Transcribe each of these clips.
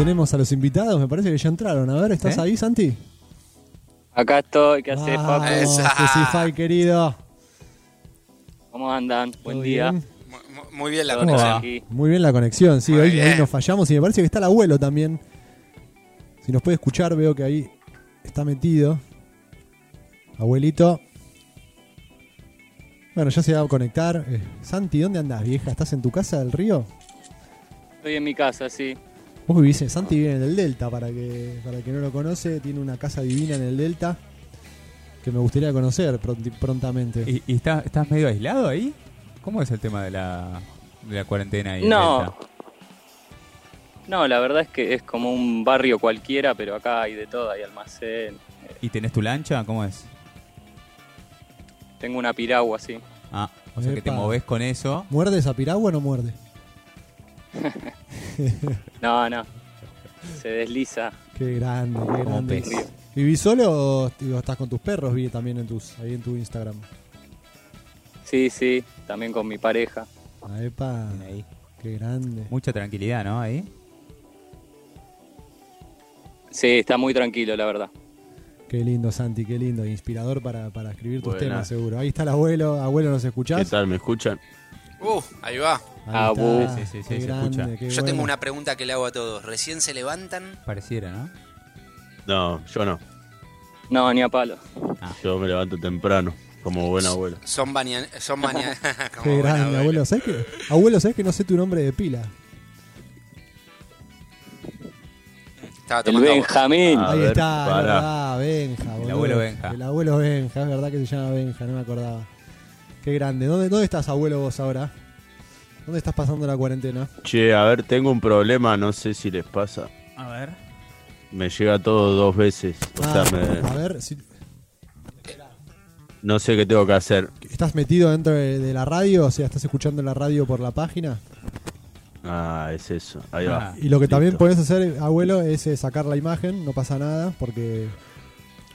tenemos a los invitados, me parece que ya entraron. A ver, ¿estás ¿Eh? ahí, Santi? Acá estoy, ¿qué haces, Vamos, papu? Esa. Querido. ¿Cómo andan? Buen ¿Todo día. bien? Muy bien la Todo ¿Cómo conexión. aquí. Muy bien la conexión, sí, hoy nos fallamos y me parece que está el abuelo también. Si nos puede escuchar, veo que ahí está metido. Abuelito. Bueno, ya se va a conectar. Eh, Santi, ¿dónde andás, vieja? ¿Estás en tu casa del río? Estoy en mi casa, sí. Vos vivís en Santi vive en el Delta, para que para el que no lo conoce, tiene una casa divina en el Delta que me gustaría conocer pronti- prontamente. ¿Y, y está- estás medio aislado ahí? ¿Cómo es el tema de la, de la cuarentena ahí? en No. Delta? No, la verdad es que es como un barrio cualquiera, pero acá hay de todo, hay almacén. eh, ¿Y tenés tu lancha? ¿Cómo es? Tengo una piragua, sí. Ah, o sea que te Epa. movés con eso. ¿Muerde esa piragua o no muerde? No, no. Se desliza. Qué grande, qué grande. ¿Vivís solo o digo, estás con tus perros? Vi también en tus, ahí en tu Instagram. Sí, sí, también con mi pareja. Ah, epa, Ahí. qué grande. Mucha tranquilidad, ¿no? Ahí. Sí, está muy tranquilo, la verdad. Qué lindo, Santi, qué lindo. Inspirador para, para escribir tus temas, seguro. Ahí está el abuelo. Abuelo, ¿nos escuchás? ¿Qué tal? ¿Me escuchan? Uh, ahí va. Ahí Ah. Sí, sí, sí, Qué se grande, escucha. qué Yo bueno. tengo una pregunta que le hago a todos. ¿Recién se levantan? Pareciera, ¿no? No, yo no. No, ni a palo. Yo me levanto temprano, como buen abuelo. Son bañan... Son bañan... como Qué grande, abuelo. ¿Sabes qué? Abuelo, ¿sabes que no sé tu nombre de pila? El agua. Benjamín. Ahí ver, está, verdad, Benja, boludo. abuelo Benja. El abuelo Benja, es verdad que se llama Benja, no me acordaba. Qué grande. ¿Dónde, dónde estás, abuelo, vos ahora? ¿Dónde estás pasando la cuarentena? Che, a ver, tengo un problema, no sé si les pasa. A ver. Me llega todo dos veces. O Ah, sea, me- A ver, si, no sé qué tengo que hacer. ¿estás metido dentro de, de la radio? O sea, ¿estás escuchando la radio por la página? Ah, es eso. Ahí va. Y lo que también puedes hacer, abuelo, es eh, sacar la imagen, no pasa nada, porque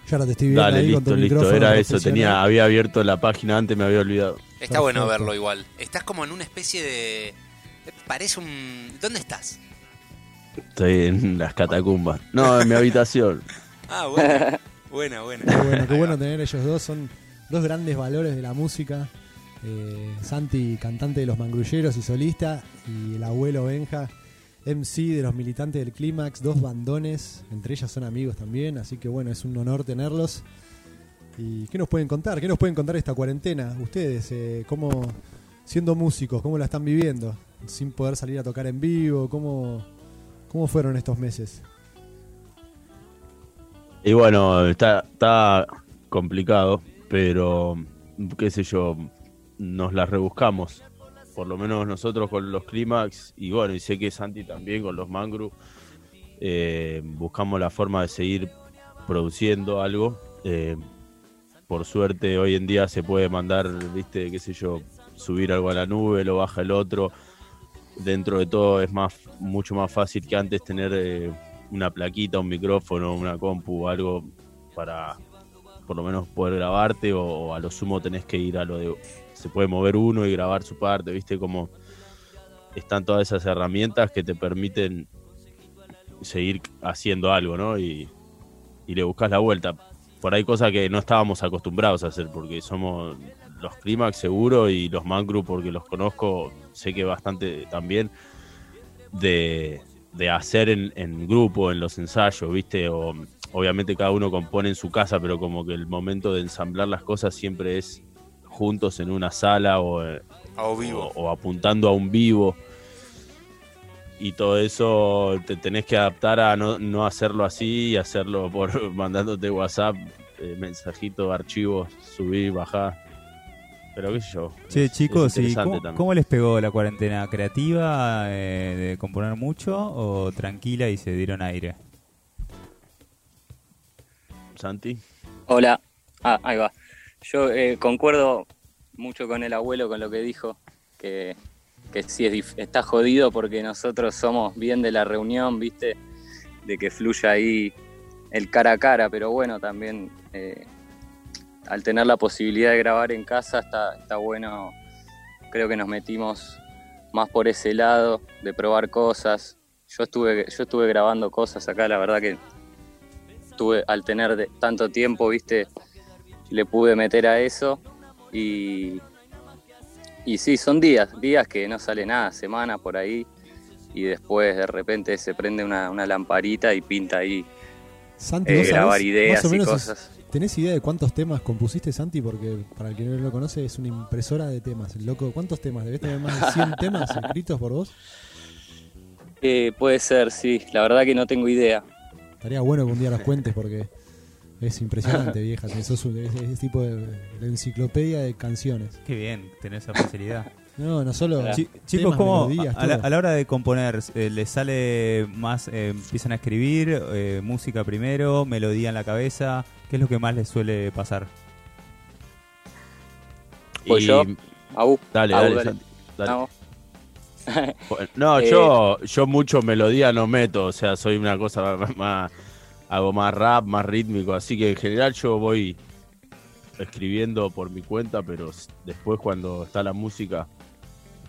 yo ahora te estoy viendo Dale, ahí con tu listo, listo. micrófono Era eso. Tenía, había abierto la página antes, me había olvidado. Está bueno verlo igual. Estás como en una especie de... Parece un... ¿Dónde estás? Estoy en las catacumbas. No, en mi habitación. Ah, bueno. Buena, buena. Qué bueno, qué bueno tener ellos dos, son dos grandes valores de la música. Eh, Santi, cantante de los mangrulleros y solista, y el abuelo Benja, MC de los militantes del Clímax, dos bandones, entre ellas son amigos también, así que bueno, es un honor tenerlos. ¿Y qué nos pueden contar? ¿Qué nos pueden contar esta cuarentena? Ustedes, eh, ¿cómo, siendo músicos, cómo la están viviendo? Sin poder salir a tocar en vivo, ¿cómo, cómo fueron estos meses? Y bueno, está, está complicado, pero qué sé yo, nos las rebuscamos. Por lo menos nosotros con los clímax, y bueno, y sé que Santi también con los mangru, eh, buscamos la forma de seguir produciendo algo. Eh, por suerte hoy en día se puede mandar, viste, qué sé yo, subir algo a la nube, lo baja el otro. Dentro de todo es más mucho más fácil que antes tener eh, una plaquita, un micrófono, una compu, algo para por lo menos poder grabarte o a lo sumo tenés que ir a lo de se puede mover uno y grabar su parte, viste como están todas esas herramientas que te permiten seguir haciendo algo, ¿no? Y, y le buscas la vuelta. Por ahí cosas que no estábamos acostumbrados a hacer, porque somos los Clímax seguro y los Mangru porque los conozco, sé que bastante también, de, de hacer en, en grupo, en los ensayos, ¿viste? O, obviamente cada uno compone en su casa, pero como que el momento de ensamblar las cosas siempre es juntos en una sala o, eh, A o vivo. o, o apuntando a un vivo. Y todo eso te tenés que adaptar a no, no hacerlo así y hacerlo por mandándote WhatsApp, eh, mensajito, archivos, subir, bajar. Pero qué sé yo. Che, es- chicos, es ¿y interesante cómo, también. cómo les pegó la cuarentena? ¿Creativa eh, de componer mucho o tranquila y se dieron aire? Santi? Hola. Ah, ahí va. Yo eh, concuerdo mucho con el abuelo, con lo que dijo, que, que sí es está jodido porque nosotros somos bien de la reunión, ¿viste? De que fluya ahí el cara a cara, pero bueno, también eh, al tener la posibilidad de grabar en casa está, está bueno, creo que nos metimos más por ese lado, de probar cosas, yo estuve, yo estuve grabando cosas acá, la verdad que tuve, al tener de- tanto tiempo, viste, le pude meter a eso y, y sí, son días, días que no sale nada, semana por ahí, y después de repente se prende una, una lamparita y pinta ahí Santi, eh, ¿vos sabés grabar ideas más o y menos cosas. ¿Tenés idea de cuántos temas compusiste, Santi? Porque para el que no lo conoce, es una impresora de temas. El loco, ¿cuántos temas? ¿Debes tener más de 100 temas escritos por vos? Eh, puede ser, sí, la verdad que no tengo idea. Estaría bueno que un día los cuentes porque es impresionante, vieja. Sos un- es, es tipo de, de enciclopedia de canciones. Qué bien, tener esa facilidad. No, no solo chicos, ¿cómo melodías, a, la, todo. a la hora de componer, eh, les sale más, eh, empiezan a escribir, eh, música primero, melodía en la cabeza? ¿Qué es lo que más les suele pasar? Pues Y- yo, Dale, dale, dale. No, Bueno, No, Eh, yo, yo mucho melodía no meto, o sea, soy una cosa más- hago más rap, más rítmico, así que en general yo voy escribiendo por mi cuenta, pero después cuando está la música,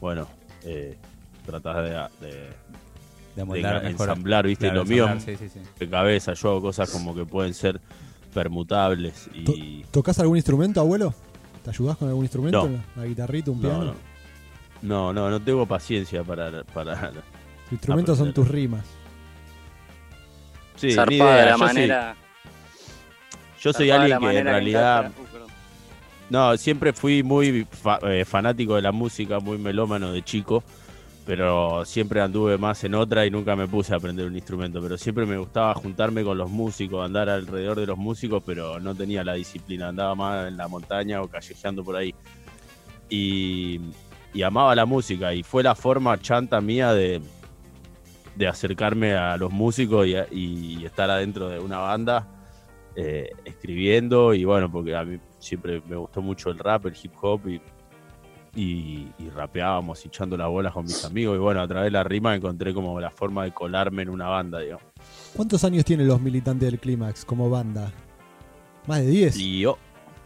bueno, eh, tratas de, de, De de amoldar mejor. ensamblar, viste, Claro, lo mío ensamblar, sí, sí, sí. de cabeza, yo hago cosas como que pueden ser permutables y ¿Tocás algún instrumento, abuelo? ¿Te ayudás con algún instrumento? No. ¿Una guitarrita, un no, piano? no, no, no, no tengo paciencia para, para Tus instrumentos son tus rimas. Sí, ni zarpada idea, la yo soy- manera. yo soy alguien que en realidad uh. No, siempre fui muy fa- eh, fanático de la música, muy melómano de chico, pero siempre anduve más en otra y nunca me puse a aprender un instrumento, pero siempre me gustaba juntarme con los músicos, andar alrededor de los músicos, pero no tenía la disciplina, andaba más en la montaña o callejeando por ahí. Y, y amaba la música y fue la forma chanta mía de, de acercarme a los músicos y, a- y estar adentro de una banda eh, escribiendo y bueno, porque a mí siempre me gustó mucho el rap, el hip hop y, y, y rapeábamos y echando las bolas con mis amigos y bueno, a través de la rima encontré como la forma de colarme en una banda, digamos. ¿Cuántos años tienen los militantes del Clímax como banda? ¿Más de 10? Y oh,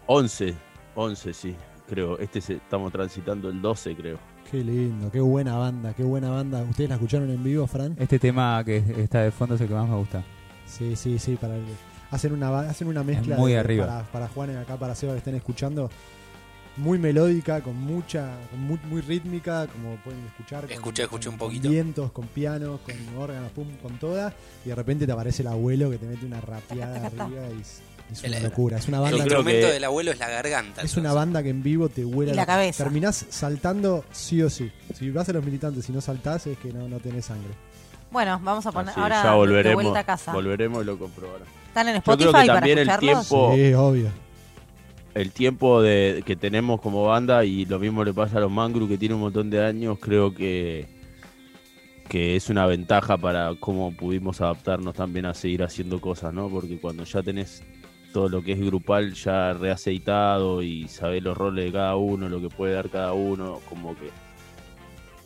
11, 11 sí, creo. Este se- estamos transitando el 12, creo. Qué lindo, qué buena banda, qué buena banda. ¿Ustedes la escucharon en vivo, Fran? Este tema que está de fondo es el que más me gusta. Sí, sí, sí. Para el- hacen, una, hacen una mezcla muy de- arriba. Para, para Juan y acá, para Seba que estén escuchando. Muy melódica, con mucha, con muy, muy rítmica, como pueden escuchar. con- Escuché, escuché con- un con poquito. vientos, con pianos, con órganos, pum, con todas. Y de repente te aparece el abuelo que te mete una rapeada arriba y es, El- una locura. Es una El Yo banda creo instrumento que- del abuelo es la garganta. Es una banda que en vivo te huela Y la cabeza. Terminás saltando sí o sí. Si vas a los militantes y no saltás es que no, no tenés sangre. Bueno, vamos a poner ahora ya de volveremos, vuelta a casa. volveremos y lo comprobarán. ¿Están en Yo Spotify creo que para también el tiempo-. Sí, obvio. el tiempo de, que tenemos como banda y lo mismo le pasa a los Mangru que tiene un montón de años, creo que, que es una ventaja para cómo pudimos adaptarnos también a seguir haciendo cosas, ¿no? Porque cuando ya tenés todo lo que es grupal ya reaceitado y sabés los roles de cada uno, lo que puede dar cada uno, como que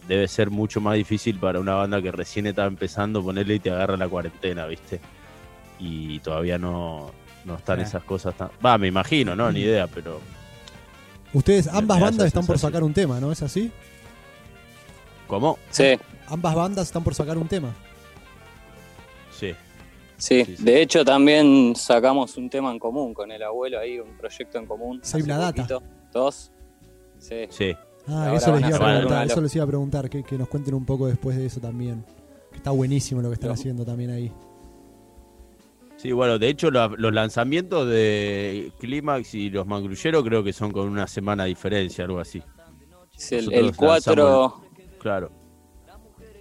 debe ser mucho más difícil para una banda que recién está empezando ponerle y te agarra la cuarentena, ¿viste? Y todavía no, no están esas cosas tan... Va, me imagino, ¿no? Ni idea, pero... Ustedes, ambas bandas están por sacar un tema, ¿no es así? ¿Cómo? Sí, Ambas bandas están por sacar un tema. Sí. Sí. Sí, sí. De hecho, también sacamos un tema en común con el abuelo ahí, un proyecto en común. Save la data. poquito. Dos. Sí. Sí. Ah, eso les iba a preguntar, eso les iba a preguntar, que, que nos cuenten un poco después de eso también. Que está buenísimo lo que están haciendo también ahí. Sí, bueno, de hecho la- los lanzamientos de Clímax y los Mangrulleros creo que son con una semana de diferencia, algo así. Sí, el, el 4. lanzamos Claro.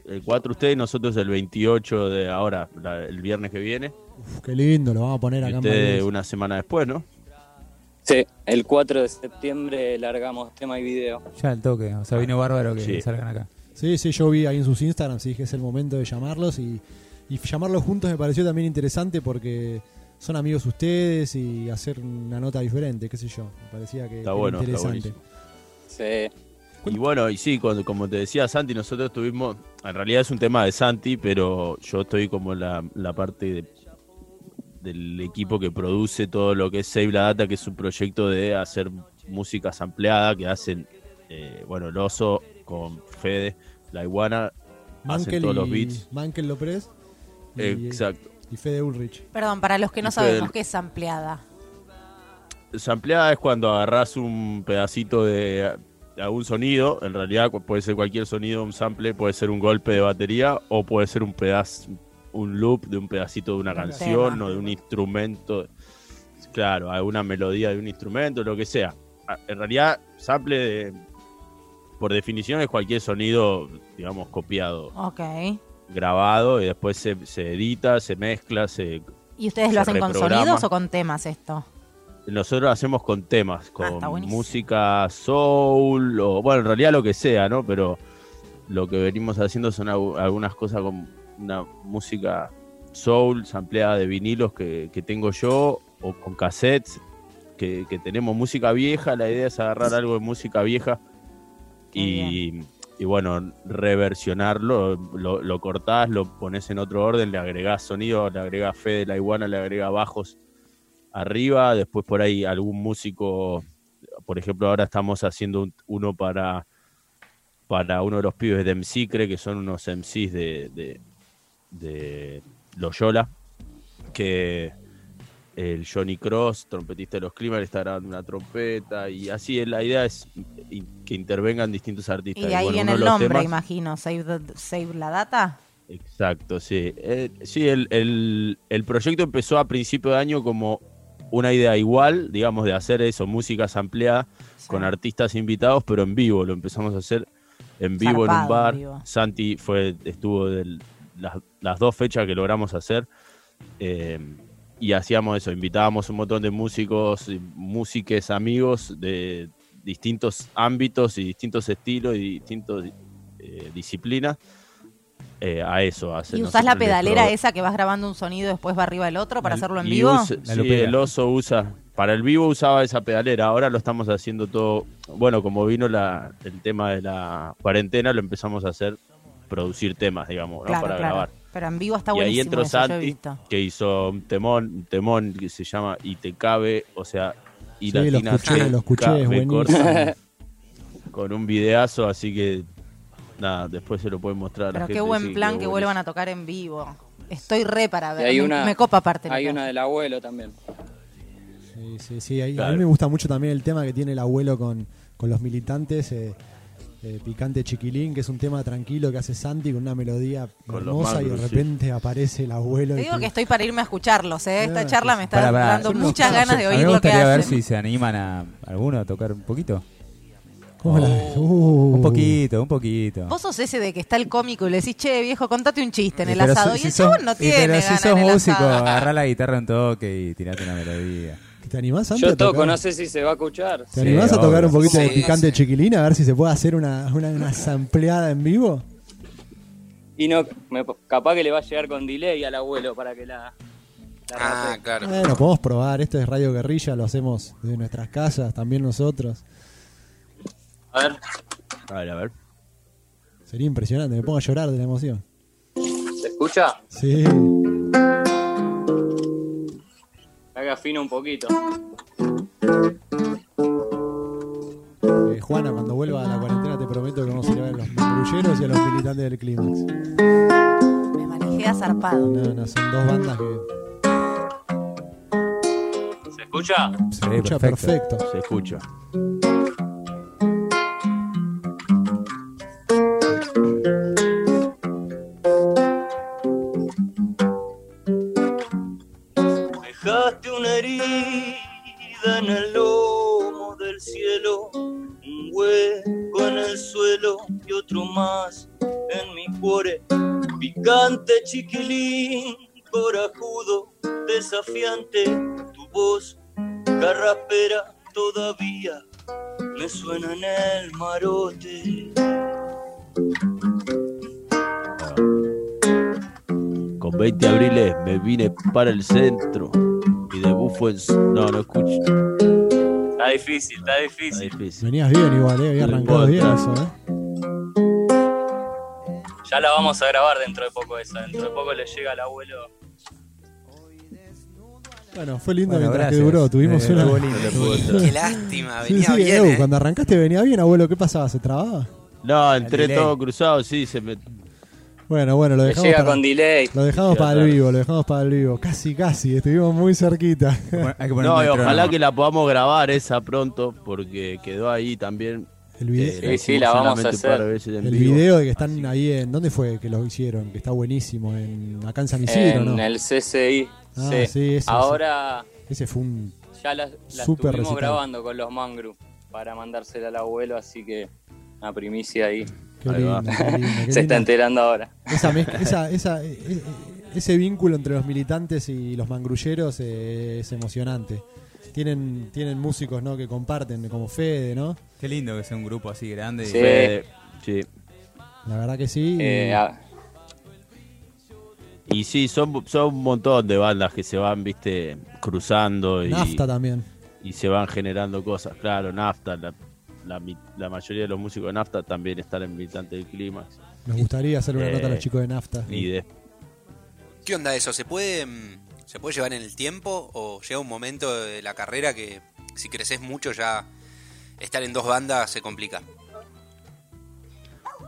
El 4 ustedes, nosotros el 28 de ahora, la- el viernes que viene. Uf, qué lindo, lo vamos a poner acá en ustedes Malvinas. una semana después, ¿no? Sí, el 4 de septiembre largamos tema y video. Ya el toque, o sea, vino bárbaro que Sí. salgan acá. Sí, sí, yo vi ahí en sus Instagrams y dije es el momento de llamarlos y, y llamarlos juntos me pareció también interesante porque son amigos ustedes y hacer una nota diferente, qué sé yo. Me parecía que Está era bueno, está interesante. buenísimo. Sí. Y bueno, y sí, cuando- como te decía Santi, nosotros tuvimos, en realidad es un tema de Santi, pero yo estoy como en la, la parte de- del equipo que produce todo lo que es Save la Data, que es un proyecto de hacer música sampleada que hacen, eh, bueno, el oso con Fede, la iguana, Mankel todos y, los beats. Mankel López y, Exacto. y Fede Ulrich. Perdón, para los que no Y Fede- sabemos qué es ampliada. Sampleada es cuando agarras un pedacito de, de algún sonido, en realidad puede ser cualquier sonido, un sample, puede ser un golpe de batería o puede ser un pedazo, un loop de un pedacito de una Un canción o de un instrumento, claro, alguna melodía de un instrumento, lo que sea. Ah, En realidad, sample de- por definición es cualquier sonido, digamos, copiado, Ok. grabado y después se, se edita, se mezcla, se ¿Y ustedes lo Se hacen con sonidos o con temas esto? Nosotros hacemos con temas, Ah, con música soul, o bueno, en realidad lo que sea, ¿no? Pero lo que venimos haciendo son algunas cosas con una música soul, sampleada de vinilos que, que tengo yo, o con cassettes, que, que tenemos música vieja. La idea es agarrar algo de música vieja y bueno, reversionarlo, lo, lo cortás, lo pones en otro orden, le agregás sonido, le agregás fe de la iguana, le agregás bajos arriba, después por ahí algún músico, por ejemplo, ahora estamos haciendo un- uno para, para uno de los pibes de MCCRE, que son unos MCs de, de, de Loyola, que el Johnny Cross, trompetista de los Climas, está grabando una trompeta y así la idea es que intervengan distintos artistas. Y ahí bueno, viene el nombre, temas- imagino. Save, the- save la data. Exacto, sí. Eh, sí, el, el- el proyecto empezó a principio de año como una idea igual, digamos, de hacer eso, música ampliada Sí. con artistas invitados, pero en vivo. Lo empezamos a hacer en vivo en un bar. vivo. Santi fue, estuvo del- las, las dos fechas que logramos hacer. eh, y hacíamos eso, invitábamos un montón de músicos, músiques, amigos de distintos ámbitos y distintos estilos y distintas disciplinas eh, a eso. a hacer- ¿Y usás la pedalera esa que vas grabando un sonido y después va arriba el otro para hacerlo en vivo? usa- sí, el oso usa. Para el vivo usaba esa pedalera. Ahora lo estamos haciendo todo. Bueno, como vino la, el tema de la cuarentena, lo empezamos a hacer, producir temas, digamos, ¿no? claro, para claro. grabar. Pero en vivo está y ahí buenísimo. entró Santi, que hizo un temón, un temón que se llama Y te cabe, o sea, y Sí, lo latina escuché, lo escuché, cabe es buenísimo. corta, con un videazo, así que nada, después se lo pueden mostrar a la Pero gente. qué buen sí, plan que vuelvan a tocar en vivo. Estoy re para ver. hay me, una- me copa aparte. Hay una del abuelo también. Sí, sí, sí. ahí- A mí me gusta mucho también el tema que tiene el abuelo con, con los militantes. eh, eh, Picante Chiquilín, que es un tema tranquilo que hace Santi con una melodía Con los hermosa y de sí. repente aparece el abuelo. Te digo que estoy para irme a escucharlos, ¿eh? Esta Ah, charla me está dando muchas ganas de A mí oír me lo que gustaría ver si se animan a alguno a tocar un poquito. ¿Cómo la- Oh. Uh. Un poquito, un poquito. Vos sos ese de que está el cómico y le decís, che, viejo, contate un chiste en el pero asado. si- y si el sos- chabón no tiene pero si ganas sos en el músico, asado. agarrá la guitarra un toque y tirate una melodía. ¿Te animás, Santi? Yo a tocar? toco, no sé si se va a escuchar. ¿Te Sí, animás a tocar obvio. un poquito de Picante sí. Chiquilín? A ver si se puede hacer una, una, una sampleada en vivo. Y no, me- capaz que le va a llegar con delay al abuelo para que la. la Ah, claro. Bueno, podemos probar. Esto es Radio Guerrilla, lo hacemos desde nuestras casas, también nosotros. A ver, A ver, a ver. Sería impresionante, me pongo a llorar de la emoción. ¿se escucha? Sí. Haga fino un poquito. Eh, Juana, cuando vuelva a la cuarentena te prometo que vamos a ir a ver a los patrulleros y a los militantes del Clímax. Me manejé zarpado. No, no, son dos bandas que ¿Se escucha? se Sí, escucha perfecto. perfecto. Se escucha. Chiquilín, corajudo, desafiante, tu voz carraspera todavía me suena en el marote. Con 20 abriles me vine para el centro y de bufo en... No, no escucho. Está difícil, está Está difícil. difícil. Venías bien igual, eh, había arrancado bien eso, eh. Ya la vamos a grabar dentro de poco esa. Dentro de poco le llega al abuelo. Bueno, fue lindo Bueno, mientras gracias. que duró. Tuvimos Eh, una. entrar. Qué lástima, Sí, venía sí, bien, Edu, ¿eh? cuando arrancaste venía bien, abuelo. ¿Qué pasaba? ¿Se trababa? No, entré todo cruzado, sí, se me... Bueno, bueno, lo dejamos llega para, con delay. lo dejamos Sí, para el vivo, lo dejamos para el vivo. Casi, casi, estuvimos muy cerquita. Hay que poner No, y ojalá que la podamos grabar esa pronto, porque quedó ahí también. El video, eh, Sí, la vamos a hacer. en el vivo. video de que están Así ahí en. ¿Dónde fue que lo hicieron? Que está buenísimo. En, acá en San Isidro, En ¿no? el CCI. Ah, sí. sí, ese, Ahora Ese fue un. ya la, estuvimos recital. grabando con los Mangru para mandársela al abuelo, así que una primicia ahí. Qué Ahí lindo, va. qué lindo, qué Se está enterando ahora. Esa mezcla- esa, esa, e- e- ese vínculo entre los militantes y los mangrulleros eh, es emocionante. Tienen, tienen músicos ¿no? que comparten, como Fede, ¿no? Qué lindo que sea un grupo así grande. y- Sí. Fede, sí. La verdad que sí. Eh, y- a- Y sí, son, son un montón de bandas que se van, viste, cruzando y, Nafta también. y se van generando cosas. Claro, Nafta, la, la, mayoría de los músicos de Nafta también están en Militante del Clímax. Nos gustaría hacer una Eh, nota a los chicos de Nafta. Y de, ¿Qué onda eso? ¿Se puede, mm, ¿Se puede llevar en el tiempo o llega un momento de la carrera que si creces mucho ya estar en dos bandas se complica?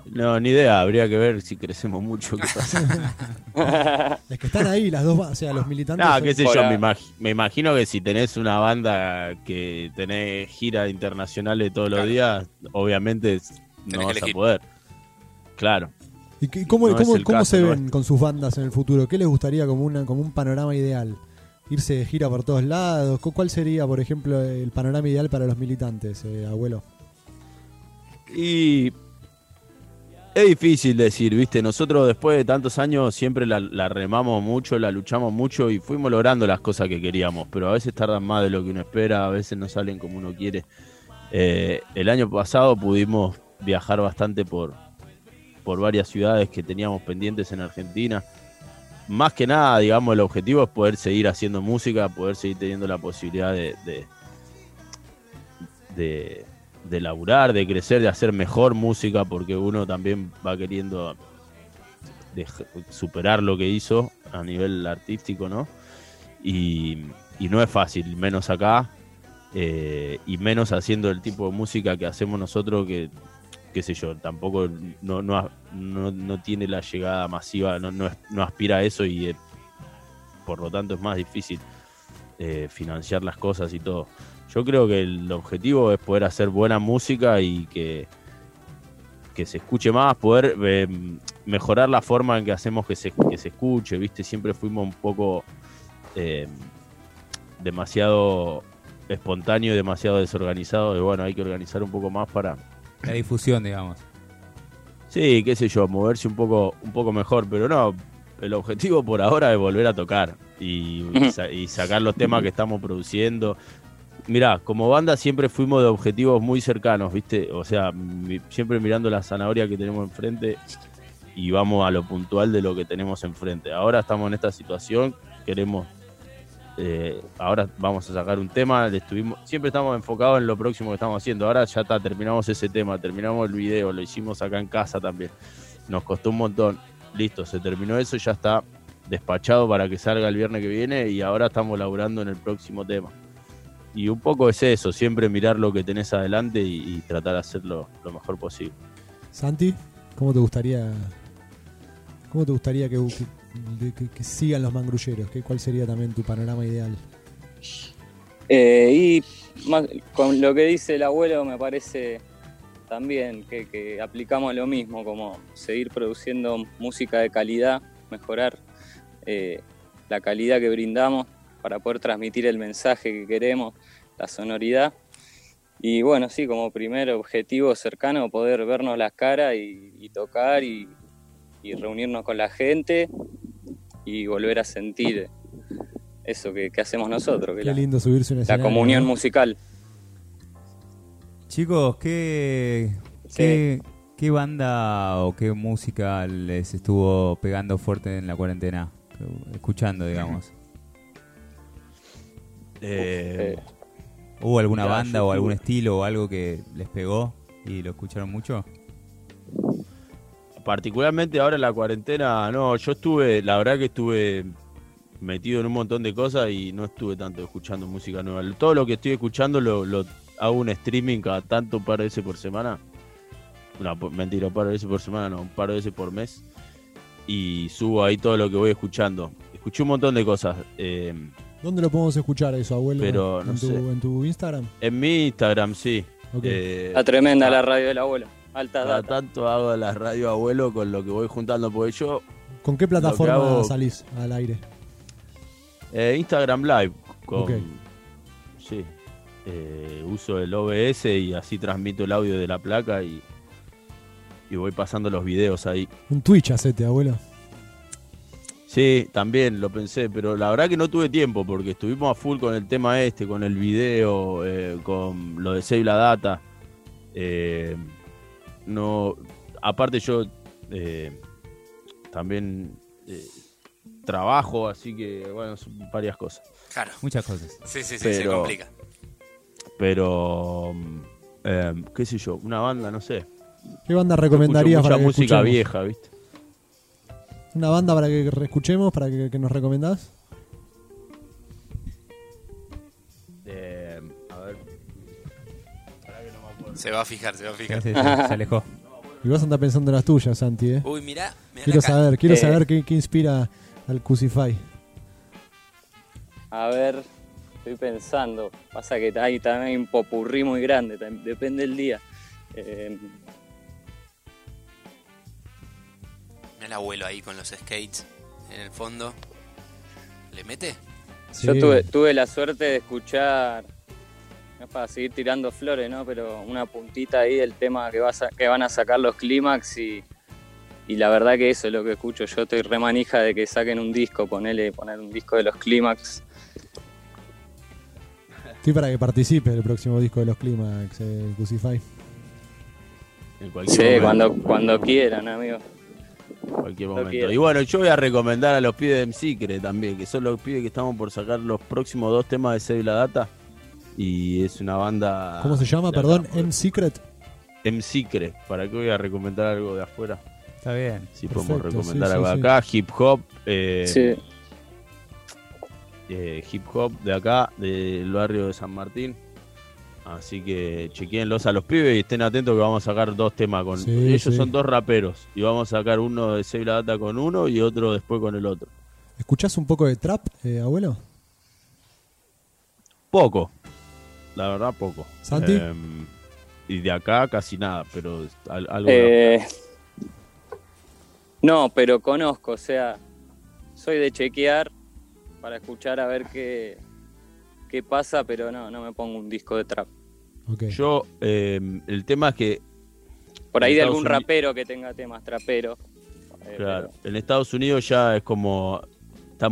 no, ni idea, habría que ver si crecemos mucho. ¿Qué pasa? Es que están ahí las dos, o sea, los militantes. No, qué sé yo, me, imag- me imagino que si tenés una banda que tenés giras internacionales todos los días, obviamente no vas a poder. Claro. ¿Y qué- cómo, No cómo- cómo se ven nuestro. con sus bandas en el futuro? ¿Qué les gustaría como, una, como un panorama ideal? ¿Irse de gira por todos lados? ¿Cu- ¿Cuál sería, por ejemplo, el panorama ideal para los militantes, eh, abuelo? Y es difícil decir, ¿viste? Nosotros después de tantos años siempre la, la remamos mucho, la luchamos mucho y fuimos logrando las cosas que queríamos, pero a veces tardan más de lo que uno espera, a veces no salen como uno quiere. Eh, el año pasado pudimos viajar bastante por, por varias ciudades que teníamos pendientes en Argentina. Más que nada, digamos, el objetivo es poder seguir haciendo música, poder seguir teniendo la posibilidad de, de, de, laburar, de crecer, de hacer mejor música, porque uno también va queriendo superar lo que hizo a nivel artístico, ¿no? Y, y no es fácil, menos acá, eh, y menos haciendo el tipo de música que hacemos nosotros, que, qué sé yo, tampoco no, no, no, tiene la llegada masiva, no, no, aspira a eso y eh, por lo tanto es más difícil eh, financiar las cosas y todo. Yo creo que el objetivo es poder hacer buena música y que, que se escuche más, poder eh, mejorar la forma en que hacemos que se, que se escuche, ¿viste? Siempre fuimos un poco eh, demasiado espontáneo y demasiado desorganizado y bueno, hay que organizar un poco más para, La difusión, digamos. Sí, qué sé yo, moverse un poco, un poco mejor, pero no, el objetivo por ahora es volver a tocar y, y sa- y sacar los temas que estamos produciendo. Mirá, como banda siempre fuimos de objetivos muy cercanos, ¿viste? O sea, siempre mirando la zanahoria que tenemos enfrente y vamos a lo puntual de lo que tenemos enfrente. Ahora estamos en esta situación, queremos, eh, ahora vamos a sacar un tema, estuvimos, siempre estamos enfocados en lo próximo que estamos haciendo. Ahora ya está, terminamos ese tema, terminamos el video, lo hicimos acá en casa también. Nos costó un montón. Listo, se terminó eso, ya está despachado para que salga el viernes que viene y ahora estamos laburando en el próximo tema. Y un poco es eso, siempre mirar lo que tenés adelante y, y tratar de hacerlo lo mejor posible. Santi, ¿cómo te gustaría cómo te gustaría que, que- que- sigan los mangrulleros? ¿Qué, ¿Cuál sería también tu panorama ideal? Eh, y con lo que dice el abuelo me parece también que, aplicamos lo mismo, como seguir produciendo música de calidad, mejorar eh, la calidad que brindamos para poder transmitir el mensaje que queremos, la sonoridad. Y bueno, sí, como primer objetivo cercano, poder vernos las caras y, tocar y reunirnos con la gente y volver a sentir eso que, que hacemos nosotros, que Qué la- lindo subirse un la escenario, comunión ¿no? musical. Chicos, ¿qué, qué, qué banda o qué música les estuvo pegando fuerte en la cuarentena? Escuchando, digamos. Eh, Eh, ¿Hubo alguna banda o algún estilo o algo que les pegó y lo escucharon mucho? Particularmente ahora en la cuarentena, no, yo estuve, la verdad que estuve metido en un montón de cosas y no estuve tanto escuchando música nueva. Todo lo que estoy escuchando lo, lo hago un streaming cada tanto, un par de veces por semana. No, mentira, un par de veces por semana, no, un par de veces por mes. y subo ahí todo lo que voy escuchando. Escuché un montón de cosas. eh, ¿Dónde lo podemos escuchar eso, abuelo? Pero, no ¿En, tu, sé. ¿En tu Instagram? en mi Instagram, sí. Ok. Eh, Está tremenda ah, la radio del abuelo. Cada datas. tanto hago la radio abuelo con lo que voy juntando, porque yo ¿Con qué plataforma hago- salís al aire? eh, Instagram Live con Ok. sí eh, uso el OBS y así transmito el audio de la placa y, y voy pasando los videos ahí. Un Twitch hacete, abuelo. Sí, también lo pensé, pero la verdad que no tuve tiempo porque estuvimos a full con el tema este, con el video, eh, con lo de Save la Data. Eh, no, aparte yo eh, también eh, trabajo, así que bueno, son varias cosas. Claro. Muchas cosas. Sí, sí, sí, se Pero- complica. Pero, eh, qué sé yo, una banda, no sé. ¿Qué banda recomendarías escucho para mucha que música escuchemos? vieja, ¿viste? ¿Una banda para que escuchemos, para que, que nos recomendás? Se va a fijar, se va a fijar. Sí, sí, sí, se alejó. Y vos andás pensando en las tuyas, Santi, ¿eh? Uy, mirá, mirá Quiero saber, quiero Eh. saber qué, qué inspira al Crucify. A ver, estoy pensando. Pasa que hay también un popurrí muy grande, depende del día. Eh, Mirá el abuelo ahí con los skates en el fondo. ¿Le mete? Sí. Yo tuve, tuve la suerte de escuchar, es para seguir tirando flores, ¿no? Pero una puntita ahí del tema que, vas a- que van a sacar los clímax y, y la verdad que eso es lo que escucho. Yo estoy remanija de que saquen un disco, ponele, poner un disco de los clímax. Estoy para que participe el próximo disco de los Clímax, eh, Crucify. En cualquier Sí, momento. cuando, cuando quieran, amigo. cualquier momento. Y bueno, yo voy a recomendar a los pibes de M-Secret también, que son los pibes que estamos por sacar los próximos dos temas de Save la Data. Y es una banda. ¿Cómo se llama? Perdón, M Secret. M-Secret. ¿Para qué voy a recomendar algo de afuera? Está bien. Si podemos Perfecto, recomendar sí, algo sí, de sí. acá, hip hop. eh, Sí. eh, hip hop de acá, del barrio de San Martín. Así que chequeenlos a los pibes y estén atentos que vamos a sacar dos temas con Sí, ellos sí. son dos raperos y vamos a sacar uno de Save la Data con uno y otro después con el otro. ¿Escuchás un poco de trap, eh, abuelo? Poco, la verdad poco. ¿Santi? Em, y de acá casi nada, pero al- algo. de- Eh, no, pero conozco, o sea, soy de chequear para escuchar a ver qué, qué pasa, pero no, no me pongo un disco de trap. Yo, em, el tema es que Por ahí de Estados algún rapero que tenga temas trapero. eh, Claro, en Estados Unidos ya es como está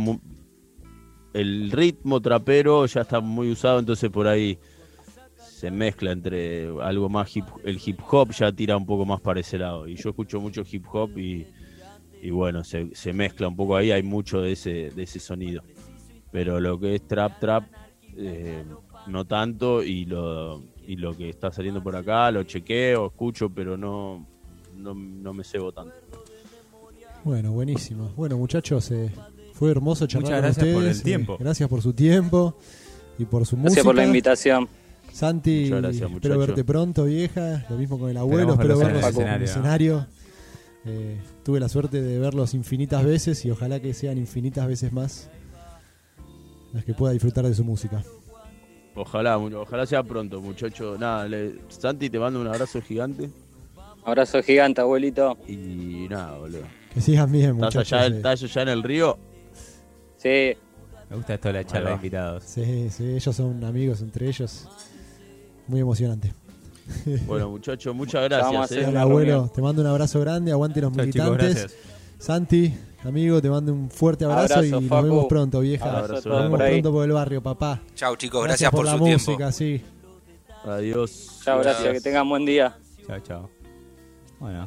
el ritmo trapero ya está muy usado, entonces por ahí se mezcla entre algo más hip, el hip hop ya tira un poco más para ese lado y yo escucho mucho hip hop y, y bueno se, se mezcla un poco ahí, hay mucho de ese de ese sonido, pero lo que es trap trap eh, no tanto y lo y lo que está saliendo por acá lo chequeo, escucho, pero no no, no me cebo tanto. Bueno, buenísimo. Bueno, muchachos, eh, fue hermoso charlar Muchas con gracias por ustedes. el tiempo. eh, gracias por su tiempo y por su música. Gracias por la invitación. Santi, Muchas gracias, espero verte pronto, vieja. Lo mismo con el abuelo, espero verlos en el en el escenario. escenario. Eh, tuve la suerte de verlos infinitas veces y ojalá que sean infinitas veces más las que pueda disfrutar de su música. Ojalá, ojalá sea pronto, muchacho. Nada, le- Santi, te mando un abrazo gigante. Abrazo gigante, abuelito. Y nada, boludo. Que sigan bien, ¿Estás muchachos. allá, eh. estás allá en el río? Sí, Me gusta esto de la charla de invitados. Sí, sí, ellos son amigos entre ellos. Muy emocionante. Bueno, muchacho, muchas gracias. eh. Hola, abuelo, te mando un abrazo grande, aguante los Chao, militantes. gracias. Santi, amigo, te mando un fuerte abrazo, Abrazo, y nos vemos pronto, vieja. Abrazo Nos por vemos pronto por el barrio, papá. Chau chicos, gracias, por, la su música, tiempo. sí. Adiós. chao, gracias, que tengan buen día. Chao, chao. Bueno.